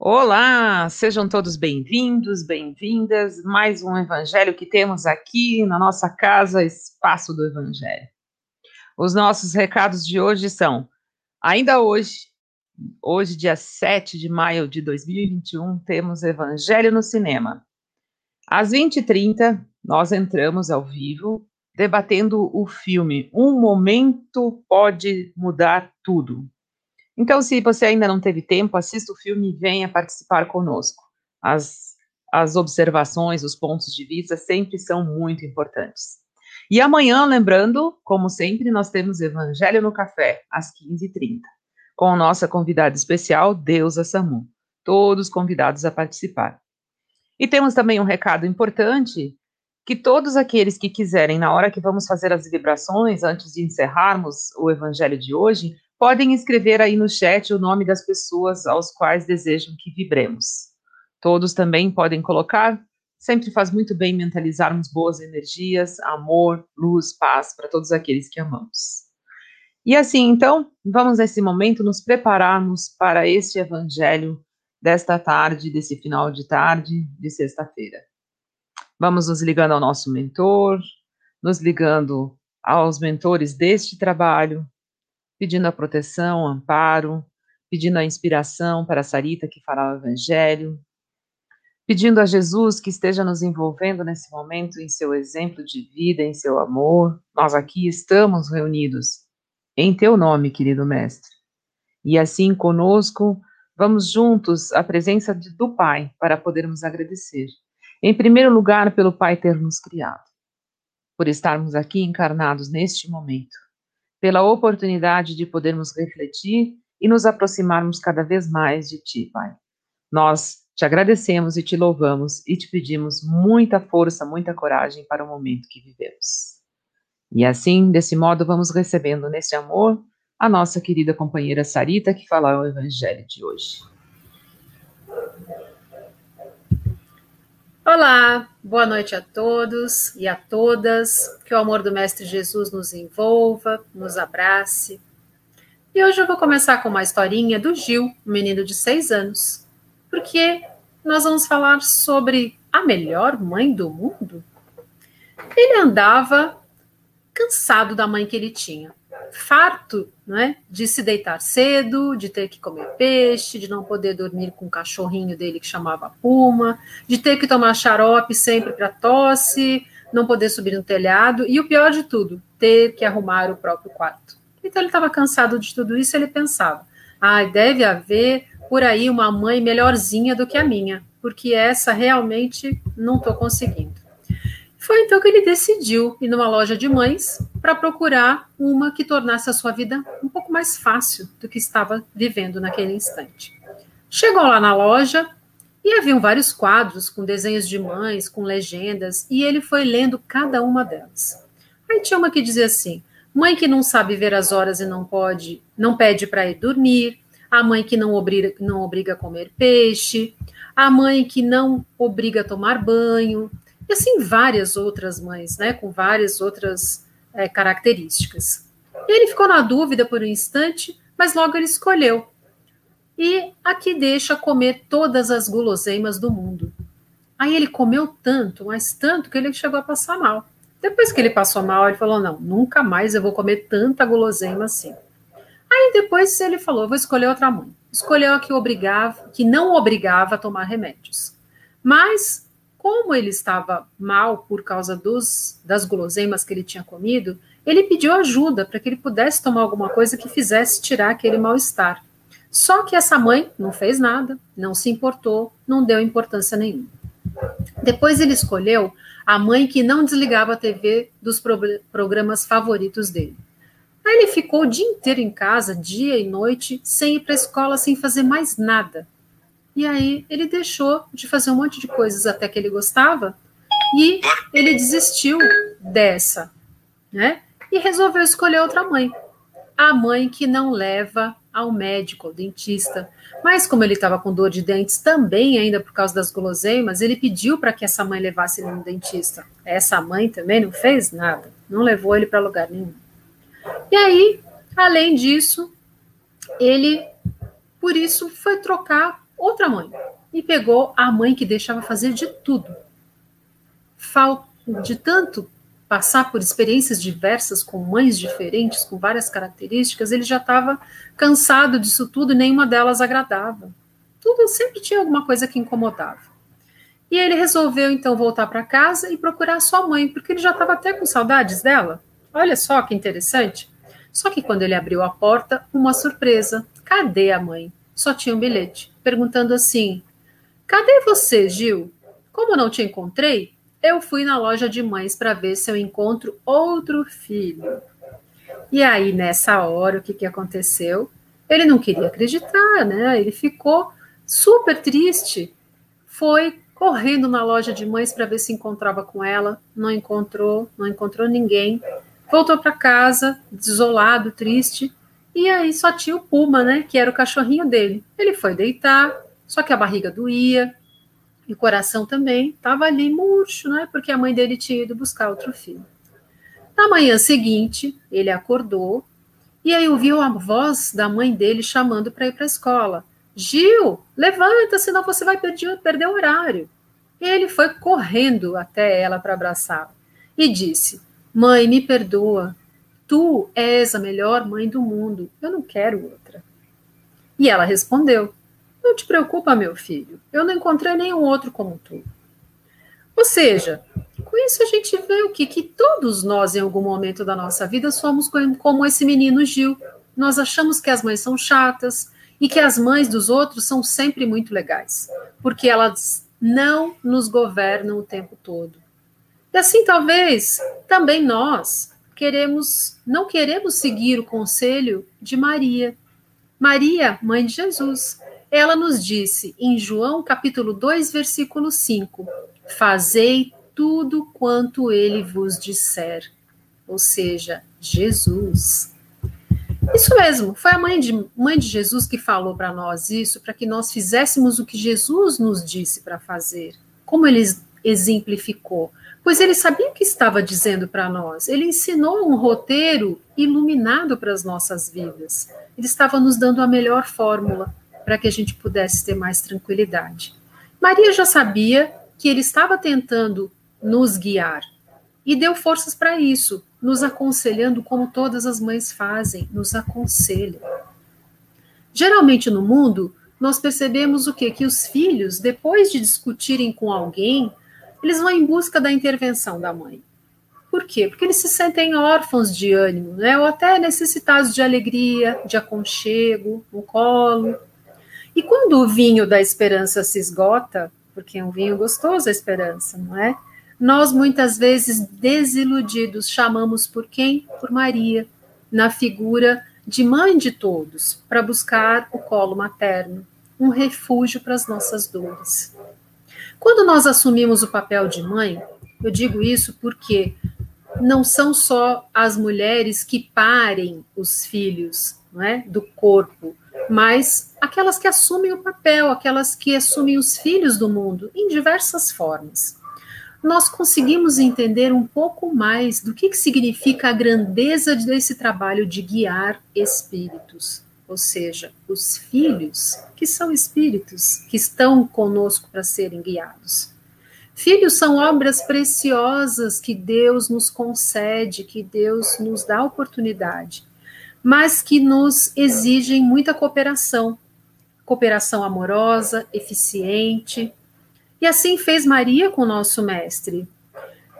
Olá, sejam todos bem-vindos, bem-vindas. Mais um evangelho que temos aqui na nossa casa, Espaço do Evangelho. Os nossos recados de hoje são: ainda hoje, hoje, dia 7 de maio de 2021, temos Evangelho no Cinema. Às 20h30, nós entramos ao vivo debatendo o filme Um Momento Pode Mudar Tudo, então, se você ainda não teve tempo, assista o filme e venha participar conosco. As, as observações, os pontos de vista sempre são muito importantes. E amanhã, lembrando, como sempre, nós temos Evangelho no Café, às 15h30, com a nossa convidada especial, Deusa Samu. Todos convidados a participar. E temos também um recado importante, que todos aqueles que quiserem, na hora que vamos fazer as vibrações, antes de encerrarmos o Evangelho de hoje, podem escrever aí no chat o nome das pessoas aos quais desejam que vibremos. Todos também podem colocar. Sempre faz muito bem mentalizarmos boas energias, amor, luz, paz para todos aqueles que amamos. E assim, então, vamos nesse momento nos prepararmos para este evangelho desta tarde, desse final de tarde de sexta-feira. Vamos nos ligando ao nosso mentor, nos ligando aos mentores deste trabalho, pedindo a proteção, amparo, pedindo a inspiração para Sarita que fará o Evangelho, pedindo a Jesus que esteja nos envolvendo nesse momento em seu exemplo de vida, em seu amor. Nós aqui estamos reunidos em teu nome, querido Mestre. E assim conosco, vamos juntos à presença de, do Pai para podermos agradecer. Em primeiro lugar, pelo Pai ter nos criado, por estarmos aqui encarnados neste momento pela oportunidade de podermos refletir e nos aproximarmos cada vez mais de Ti, Pai. Nós te agradecemos e te louvamos e te pedimos muita força, muita coragem para o momento que vivemos. E assim, desse modo, vamos recebendo nesse amor a nossa querida companheira Sarita, que fala o Evangelho de hoje. Olá, boa noite a todos e a todas. Que o amor do Mestre Jesus nos envolva, nos abrace. E hoje eu vou começar com uma historinha do Gil, um menino de seis anos, porque nós vamos falar sobre a melhor mãe do mundo. Ele andava cansado da mãe que ele tinha farto né, de se deitar cedo, de ter que comer peixe, de não poder dormir com o cachorrinho dele que chamava Puma, de ter que tomar xarope sempre para tosse, não poder subir no telhado e o pior de tudo, ter que arrumar o próprio quarto. Então ele estava cansado de tudo isso, ele pensava: "Ah, deve haver por aí uma mãe melhorzinha do que a minha, porque essa realmente não estou conseguindo". Foi então que ele decidiu ir numa loja de mães para procurar uma que tornasse a sua vida um pouco mais fácil do que estava vivendo naquele instante. Chegou lá na loja e haviam vários quadros com desenhos de mães, com legendas, e ele foi lendo cada uma delas. Aí tinha uma que dizia assim: mãe que não sabe ver as horas e não pode, não pede para ir dormir, a mãe que não obriga, não obriga a comer peixe, a mãe que não obriga a tomar banho, e assim várias outras mães, né, com várias outras é, características. E ele ficou na dúvida por um instante, mas logo ele escolheu. E aqui deixa comer todas as guloseimas do mundo. Aí ele comeu tanto, mas tanto, que ele chegou a passar mal. Depois que ele passou mal, ele falou: Não, nunca mais eu vou comer tanta guloseima assim. Aí depois ele falou: Vou escolher outra mãe. Escolheu a que obrigava, que não obrigava a tomar remédios. Mas como ele estava mal por causa dos, das guloseimas que ele tinha comido, ele pediu ajuda para que ele pudesse tomar alguma coisa que fizesse tirar aquele mal-estar. Só que essa mãe não fez nada, não se importou, não deu importância nenhuma. Depois ele escolheu a mãe que não desligava a TV dos pro programas favoritos dele. Aí ele ficou o dia inteiro em casa, dia e noite, sem ir para a escola, sem fazer mais nada. E aí ele deixou de fazer um monte de coisas até que ele gostava e ele desistiu dessa, né? E resolveu escolher outra mãe. A mãe que não leva ao médico, ao dentista. Mas como ele estava com dor de dentes também, ainda por causa das guloseimas, ele pediu para que essa mãe levasse ele no dentista. Essa mãe também não fez nada, não levou ele para lugar nenhum. E aí, além disso, ele, por isso, foi trocar outra mãe e pegou a mãe que deixava fazer de tudo. De tanto passar por experiências diversas com mães diferentes, com várias características, ele já estava cansado disso tudo e nenhuma delas agradava. Tudo sempre tinha alguma coisa que incomodava. E ele resolveu então voltar para casa e procurar sua mãe, porque ele já estava até com saudades dela. Olha só que interessante. Só que quando ele abriu a porta, uma surpresa. Cadê a mãe? Só tinha um bilhete, perguntando assim: Cadê você, Gil? Como não te encontrei, eu fui na loja de mães para ver se eu encontro outro filho. E aí, nessa hora, o que, que aconteceu? Ele não queria acreditar, né? Ele ficou super triste. Foi correndo na loja de mães para ver se encontrava com ela. Não encontrou, não encontrou ninguém. Voltou para casa, desolado, triste. E aí só tinha o Puma, né? Que era o cachorrinho dele. Ele foi deitar, só que a barriga doía, e o coração também estava ali murcho, né? Porque a mãe dele tinha ido buscar outro filho. Na manhã seguinte, ele acordou e aí ouviu a voz da mãe dele chamando para ir para a escola. Gil, levanta, senão você vai perder, perder o horário. E ele foi correndo até ela para abraçá-la e disse: Mãe, me perdoa. Tu és a melhor mãe do mundo. Eu não quero outra. E ela respondeu: não te preocupa, meu filho, eu não encontrei nenhum outro como tu. Ou seja, com isso a gente vê o que? Que todos nós, em algum momento da nossa vida, somos como esse menino Gil. Nós achamos que as mães são chatas e que as mães dos outros são sempre muito legais, porque elas não nos governam o tempo todo. E assim, talvez, também nós queremos, não queremos seguir o conselho de Maria. Maria, mãe de Jesus, ela nos disse em João capítulo 2, versículo 5: Fazei tudo quanto ele vos disser. Ou seja, Jesus. Isso mesmo, foi a mãe de, mãe de Jesus que falou para nós isso, para que nós fizéssemos o que Jesus nos disse para fazer. Como ele exemplificou? Pois ele sabia o que estava dizendo para nós. Ele ensinou um roteiro iluminado para as nossas vidas. Ele estava nos dando a melhor fórmula para que a gente pudesse ter mais tranquilidade. Maria já sabia que ele estava tentando nos guiar e deu forças para isso, nos aconselhando como todas as mães fazem, nos aconselham. Geralmente no mundo, nós percebemos o quê? Que os filhos, depois de discutirem com alguém, eles vão em busca da intervenção da mãe. Por quê? Porque eles se sentem órfãos de ânimo, né? ou até necessitados de alegria, de aconchego, um colo. E quando o vinho da esperança se esgota, porque é um vinho gostoso a esperança, não é? Nós muitas vezes desiludidos chamamos por quem? Por Maria, na figura de mãe de todos, para buscar o colo materno, um refúgio para as nossas dores. Quando nós assumimos o papel de mãe, eu digo isso porque não são só as mulheres que parem os filhos não é, do corpo, mas aquelas que assumem o papel, aquelas que assumem os filhos do mundo em diversas formas. Nós conseguimos entender um pouco mais do que, que significa a grandeza desse trabalho de guiar espíritos, ou seja, os filhos, que são espíritos, que estão conosco para serem guiados. Filhos são obras preciosas que Deus nos concede, que Deus nos dá oportunidade mas que nos exigem muita cooperação, cooperação amorosa, eficiente. E assim fez Maria com o nosso mestre.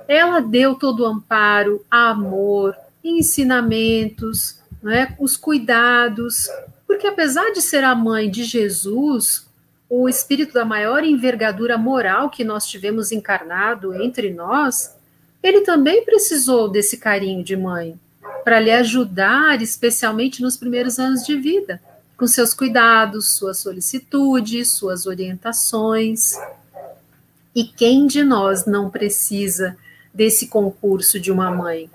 Ela deu todo o amparo, amor, ensinamentos, né, os cuidados, porque apesar de ser a mãe de Jesus, o espírito da maior envergadura moral que nós tivemos encarnado entre nós, ele também precisou desse carinho de mãe para lhe ajudar, especialmente nos primeiros anos de vida, com seus cuidados, suas solicitudes, suas orientações. E quem de nós não precisa desse concurso de uma mãe?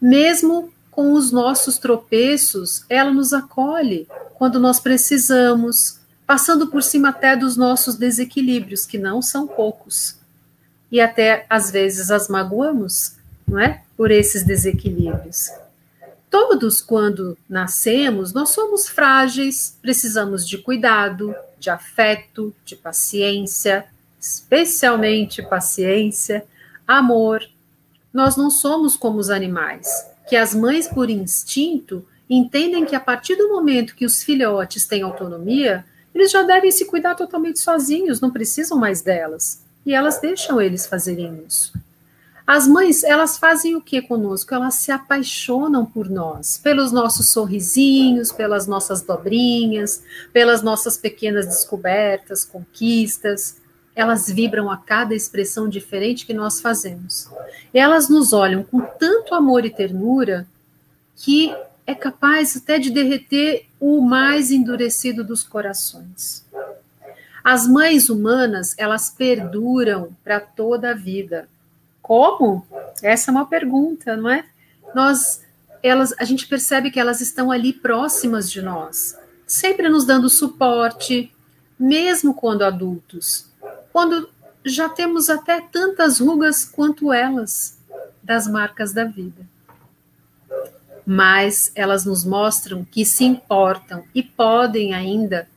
Mesmo com os nossos tropeços, ela nos acolhe quando nós precisamos, passando por cima até dos nossos desequilíbrios, que não são poucos. E até às vezes as magoamos, não é? por esses desequilíbrios. Todos, quando nascemos, nós somos frágeis, precisamos de cuidado, de afeto, de paciência, especialmente paciência, amor. Nós não somos como os animais, que as mães, por instinto, entendem que a partir do momento que os filhotes têm autonomia, eles já devem se cuidar totalmente sozinhos, não precisam mais delas. E elas deixam eles fazerem isso. As mães, elas fazem o que conosco? Elas se apaixonam por nós, pelos nossos sorrisinhos, pelas nossas dobrinhas, pelas nossas pequenas descobertas, conquistas. Elas vibram a cada expressão diferente que nós fazemos. Elas nos olham com tanto amor e ternura que é capaz até de derreter o mais endurecido dos corações. As mães humanas, elas perduram para toda a vida. Como? Essa é uma pergunta, não é? Nós, elas, a gente percebe que elas estão ali próximas de nós, sempre nos dando suporte, mesmo quando adultos, quando já temos até tantas rugas quanto elas das marcas da vida mas elas nos mostram que se importam e podem ainda,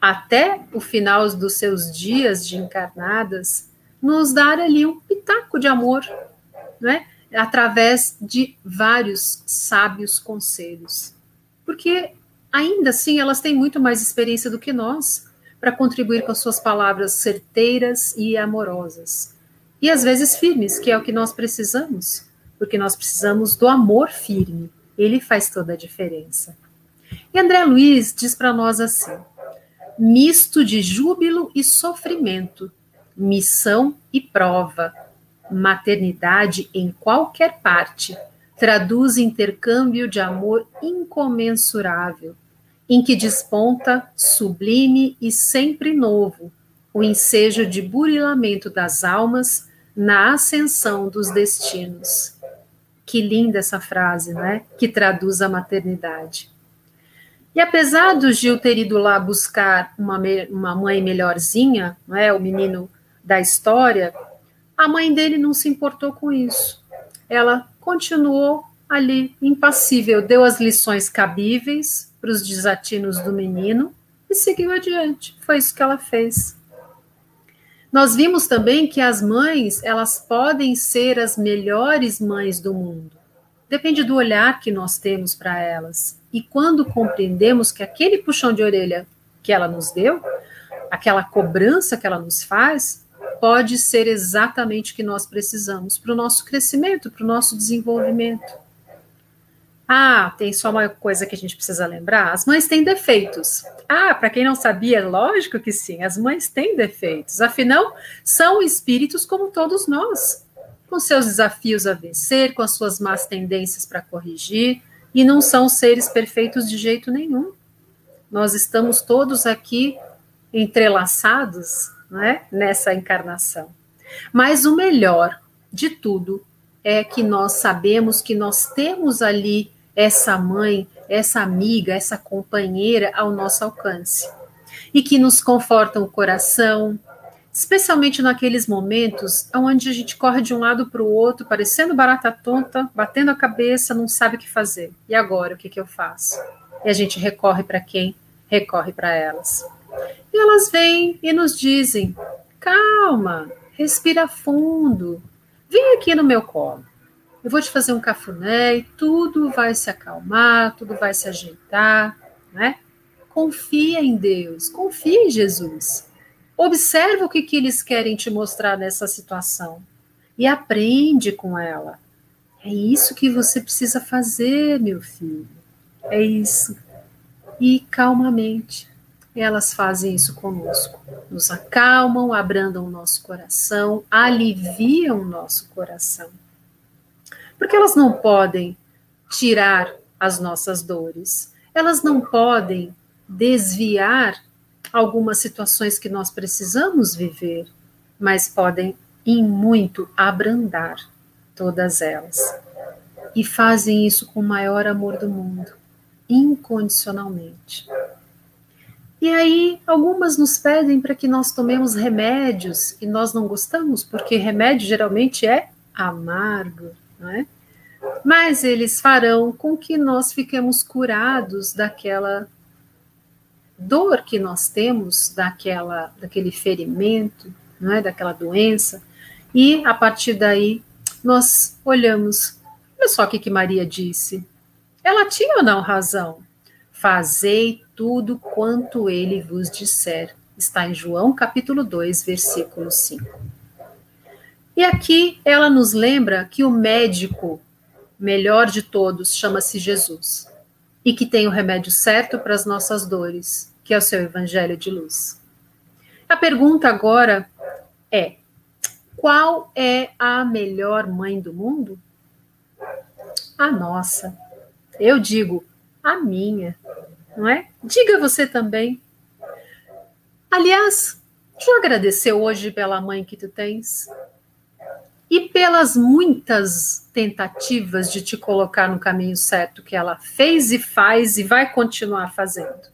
até o final dos seus dias de encarnadas, nos dar ali um pitaco de amor, né? através de vários sábios conselhos. Porque ainda assim elas têm muito mais experiência do que nós para contribuir com suas palavras certeiras e amorosas. E às vezes firmes, que é o que nós precisamos porque nós precisamos do amor firme. Ele faz toda a diferença. E André Luiz diz para nós assim: misto de júbilo e sofrimento, missão e prova, maternidade em qualquer parte, traduz intercâmbio de amor incomensurável, em que desponta, sublime e sempre novo, o ensejo de burilamento das almas na ascensão dos destinos. Que linda essa frase, né? Que traduz a maternidade. E apesar do Gil ter ido lá buscar uma, uma mãe melhorzinha, não é? o menino da história, a mãe dele não se importou com isso. Ela continuou ali, impassível, deu as lições cabíveis para os desatinos do menino e seguiu adiante. Foi isso que ela fez. Nós vimos também que as mães, elas podem ser as melhores mães do mundo. Depende do olhar que nós temos para elas. E quando compreendemos que aquele puxão de orelha que ela nos deu, aquela cobrança que ela nos faz, pode ser exatamente o que nós precisamos para o nosso crescimento, para o nosso desenvolvimento. Ah, tem só uma coisa que a gente precisa lembrar: as mães têm defeitos. Ah, para quem não sabia, lógico que sim, as mães têm defeitos. Afinal, são espíritos como todos nós, com seus desafios a vencer, com as suas más tendências para corrigir, e não são seres perfeitos de jeito nenhum. Nós estamos todos aqui entrelaçados né, nessa encarnação. Mas o melhor de tudo é que nós sabemos que nós temos ali essa mãe, essa amiga, essa companheira ao nosso alcance. E que nos confortam o coração, especialmente naqueles momentos onde a gente corre de um lado para o outro, parecendo barata tonta, batendo a cabeça, não sabe o que fazer. E agora, o que, que eu faço? E a gente recorre para quem? Recorre para elas. E elas vêm e nos dizem: calma, respira fundo, vem aqui no meu colo eu vou te fazer um cafuné e tudo vai se acalmar, tudo vai se ajeitar, né? Confia em Deus, confia em Jesus. Observa o que, que eles querem te mostrar nessa situação e aprende com ela. É isso que você precisa fazer, meu filho. É isso. E calmamente, elas fazem isso conosco. Nos acalmam, abrandam o nosso coração, aliviam o nosso coração. Porque elas não podem tirar as nossas dores, elas não podem desviar algumas situações que nós precisamos viver, mas podem, em muito, abrandar todas elas. E fazem isso com o maior amor do mundo, incondicionalmente. E aí, algumas nos pedem para que nós tomemos remédios e nós não gostamos, porque remédio geralmente é amargo, não é? mas eles farão com que nós fiquemos curados daquela dor que nós temos, daquela, daquele ferimento, não é, daquela doença, e a partir daí nós olhamos, olha só o que, que Maria disse. Ela tinha ou não razão? Fazei tudo quanto ele vos disser. Está em João capítulo 2, versículo 5. E aqui ela nos lembra que o médico melhor de todos chama-se Jesus e que tem o remédio certo para as nossas dores, que é o seu evangelho de luz. A pergunta agora é: qual é a melhor mãe do mundo? A nossa. Eu digo, a minha, não é? Diga você também. Aliás, já agradeceu hoje pela mãe que tu tens? E pelas muitas tentativas de te colocar no caminho certo que ela fez e faz e vai continuar fazendo.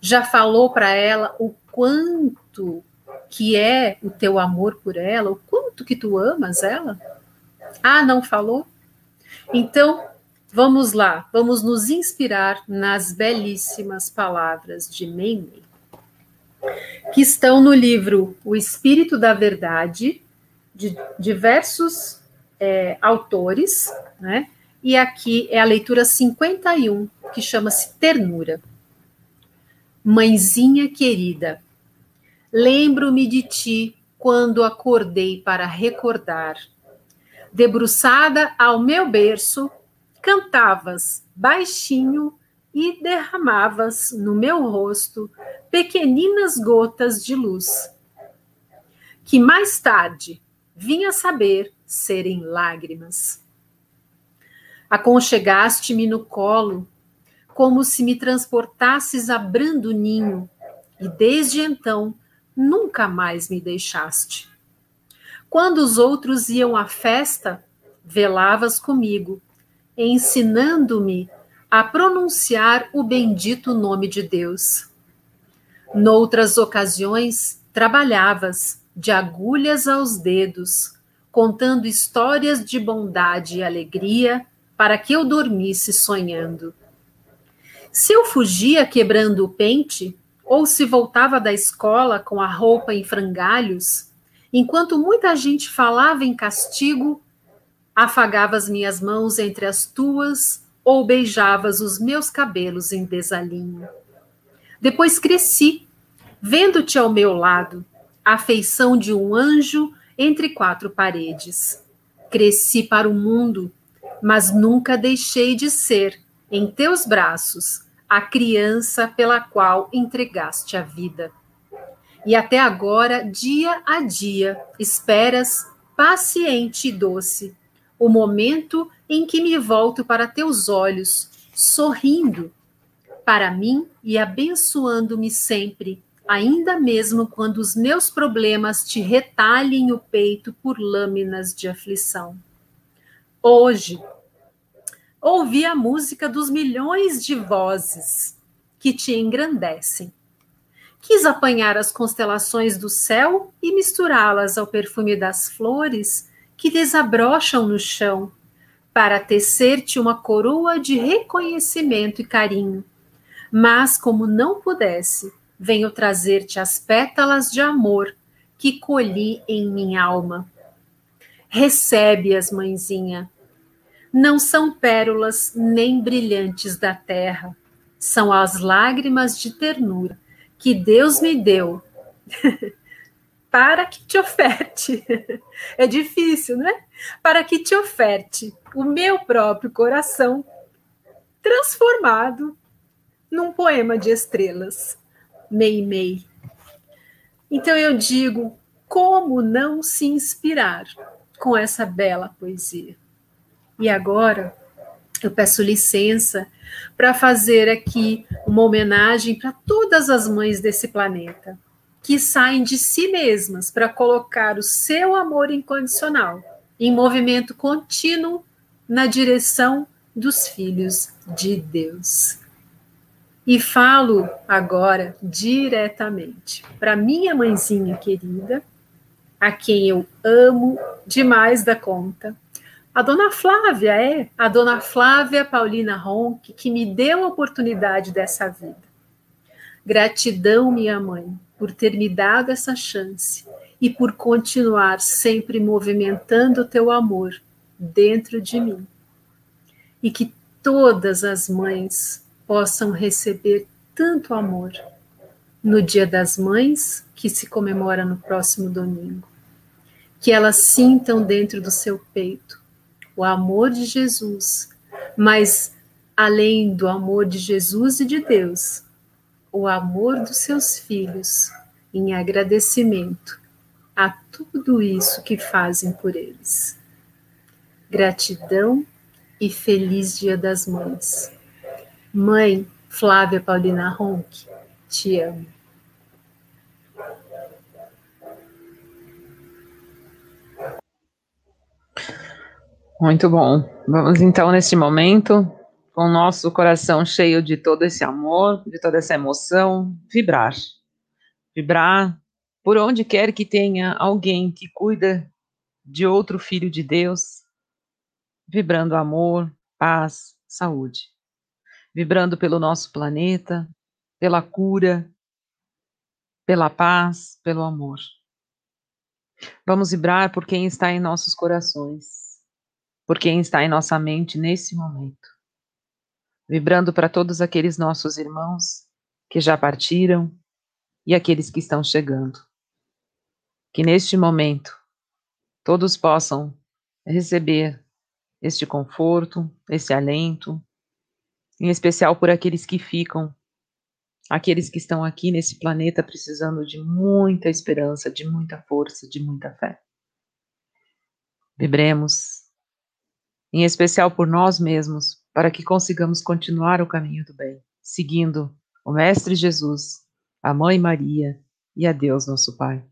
Já falou para ela o quanto que é o teu amor por ela, o quanto que tu amas ela? Ah, não falou? Então, vamos lá, vamos nos inspirar nas belíssimas palavras de Meimei, que estão no livro O Espírito da Verdade, de diversos é, autores, né? E aqui é a leitura 51, que chama-se Ternura. Mãezinha querida, lembro-me de ti quando acordei para recordar. Debruçada ao meu berço, cantavas baixinho e derramavas no meu rosto pequeninas gotas de luz, que mais tarde vinha saber serem lágrimas. Aconchegaste-me no colo, como se me transportasses a brando ninho, e desde então nunca mais me deixaste. Quando os outros iam à festa, velavas comigo, ensinando-me a pronunciar o bendito nome de Deus. Noutras ocasiões, trabalhavas, de agulhas aos dedos, contando histórias de bondade e alegria para que eu dormisse sonhando. Se eu fugia quebrando o pente, ou se voltava da escola com a roupa em frangalhos, enquanto muita gente falava em castigo, afagavas minhas mãos entre as tuas ou beijavas os meus cabelos em desalinho. Depois cresci, vendo-te ao meu lado, a feição de um anjo entre quatro paredes. Cresci para o mundo, mas nunca deixei de ser, em teus braços, a criança pela qual entregaste a vida. E até agora, dia a dia, esperas, paciente e doce, o momento em que me volto para teus olhos, sorrindo para mim e abençoando-me sempre ainda mesmo quando os meus problemas te retalhem o peito por lâminas de aflição. Hoje, ouvi a música dos milhões de vozes que te engrandecem. Quis apanhar as constelações do céu e misturá-las ao perfume das flores que desabrocham no chão, para tecer-te uma coroa de reconhecimento e carinho. Mas, como não pudesse, venho trazer-te as pétalas de amor que colhi em minha alma. Recebe-as, mãezinha. Não são pérolas nem brilhantes da terra, são as lágrimas de ternura que Deus me deu para que te oferte. É difícil, né? Para que te oferte o meu próprio coração transformado num poema de estrelas. Meimei. Então eu digo, como não se inspirar com essa bela poesia? E agora eu peço licença para fazer aqui uma homenagem para todas as mães desse planeta que saem de si mesmas para colocar o seu amor incondicional em movimento contínuo na direção dos filhos de Deus. E falo agora diretamente para minha mãezinha querida, a quem eu amo demais da conta, A dona Flávia, é, a dona Flávia Paulina Ronque, que me deu a oportunidade dessa vida. Gratidão, minha mãe, por ter me dado essa chance e por continuar sempre movimentando o teu amor dentro de mim. E que todas as mães possam receber tanto amor no Dia das Mães, que se comemora no próximo domingo. Que elas sintam dentro do seu peito o amor de Jesus, mas além do amor de Jesus e de Deus, o amor dos seus filhos em agradecimento a tudo isso que fazem por eles. Gratidão e feliz Dia das Mães. Mãe Flávia Paulina Ronque, te amo. Muito bom. Vamos então, neste momento, com o nosso coração cheio de todo esse amor, de toda essa emoção, vibrar. Vibrar por onde quer que tenha alguém que cuida de outro filho de Deus, vibrando amor, paz, saúde. Vibrando pelo nosso planeta, pela cura, pela paz, pelo amor. Vamos vibrar por quem está em nossos corações por quem está em nossa mente nesse momento. Vibrando para todos aqueles nossos irmãos que já partiram e aqueles que estão chegando. Que neste momento todos possam receber este conforto, esse alento, em especial por aqueles que ficam, aqueles que estão aqui nesse planeta precisando de muita esperança, de muita força, de muita fé. Vibremos em especial por nós mesmos, para que consigamos continuar o caminho do bem, seguindo o Mestre Jesus, a Mãe Maria e a Deus nosso Pai,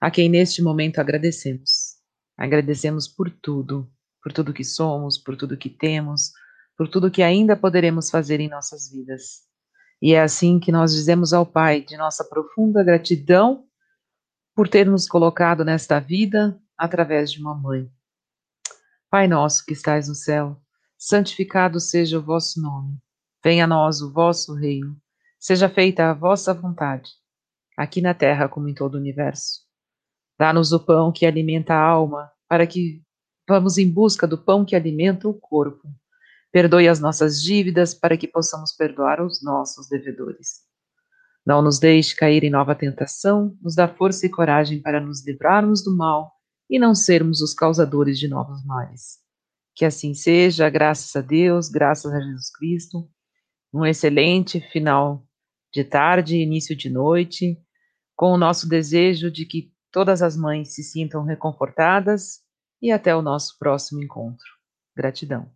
a quem neste momento agradecemos. Agradecemos por tudo, por tudo que somos, por tudo que temos, por tudo que ainda poderemos fazer em nossas vidas. E é assim que nós dizemos ao Pai de nossa profunda gratidão por ter nos colocado nesta vida através de uma mãe Pai nosso que estais no céu, santificado seja o vosso nome. Venha a nós o vosso reino. Seja feita a vossa vontade, aqui na terra como em todo o universo. Dá-nos o pão que alimenta a alma, para que vamos em busca do pão que alimenta o corpo. Perdoe as nossas dívidas, para que possamos perdoar os nossos devedores. Não nos deixe cair em nova tentação, nos dá força e coragem para nos livrarmos do mal e não sermos os causadores de novos males. Que assim seja, graças a Deus, graças a Jesus Cristo. Um excelente final de tarde, início de noite, com o nosso desejo de que todas as mães se sintam reconfortadas e até o nosso próximo encontro. Gratidão.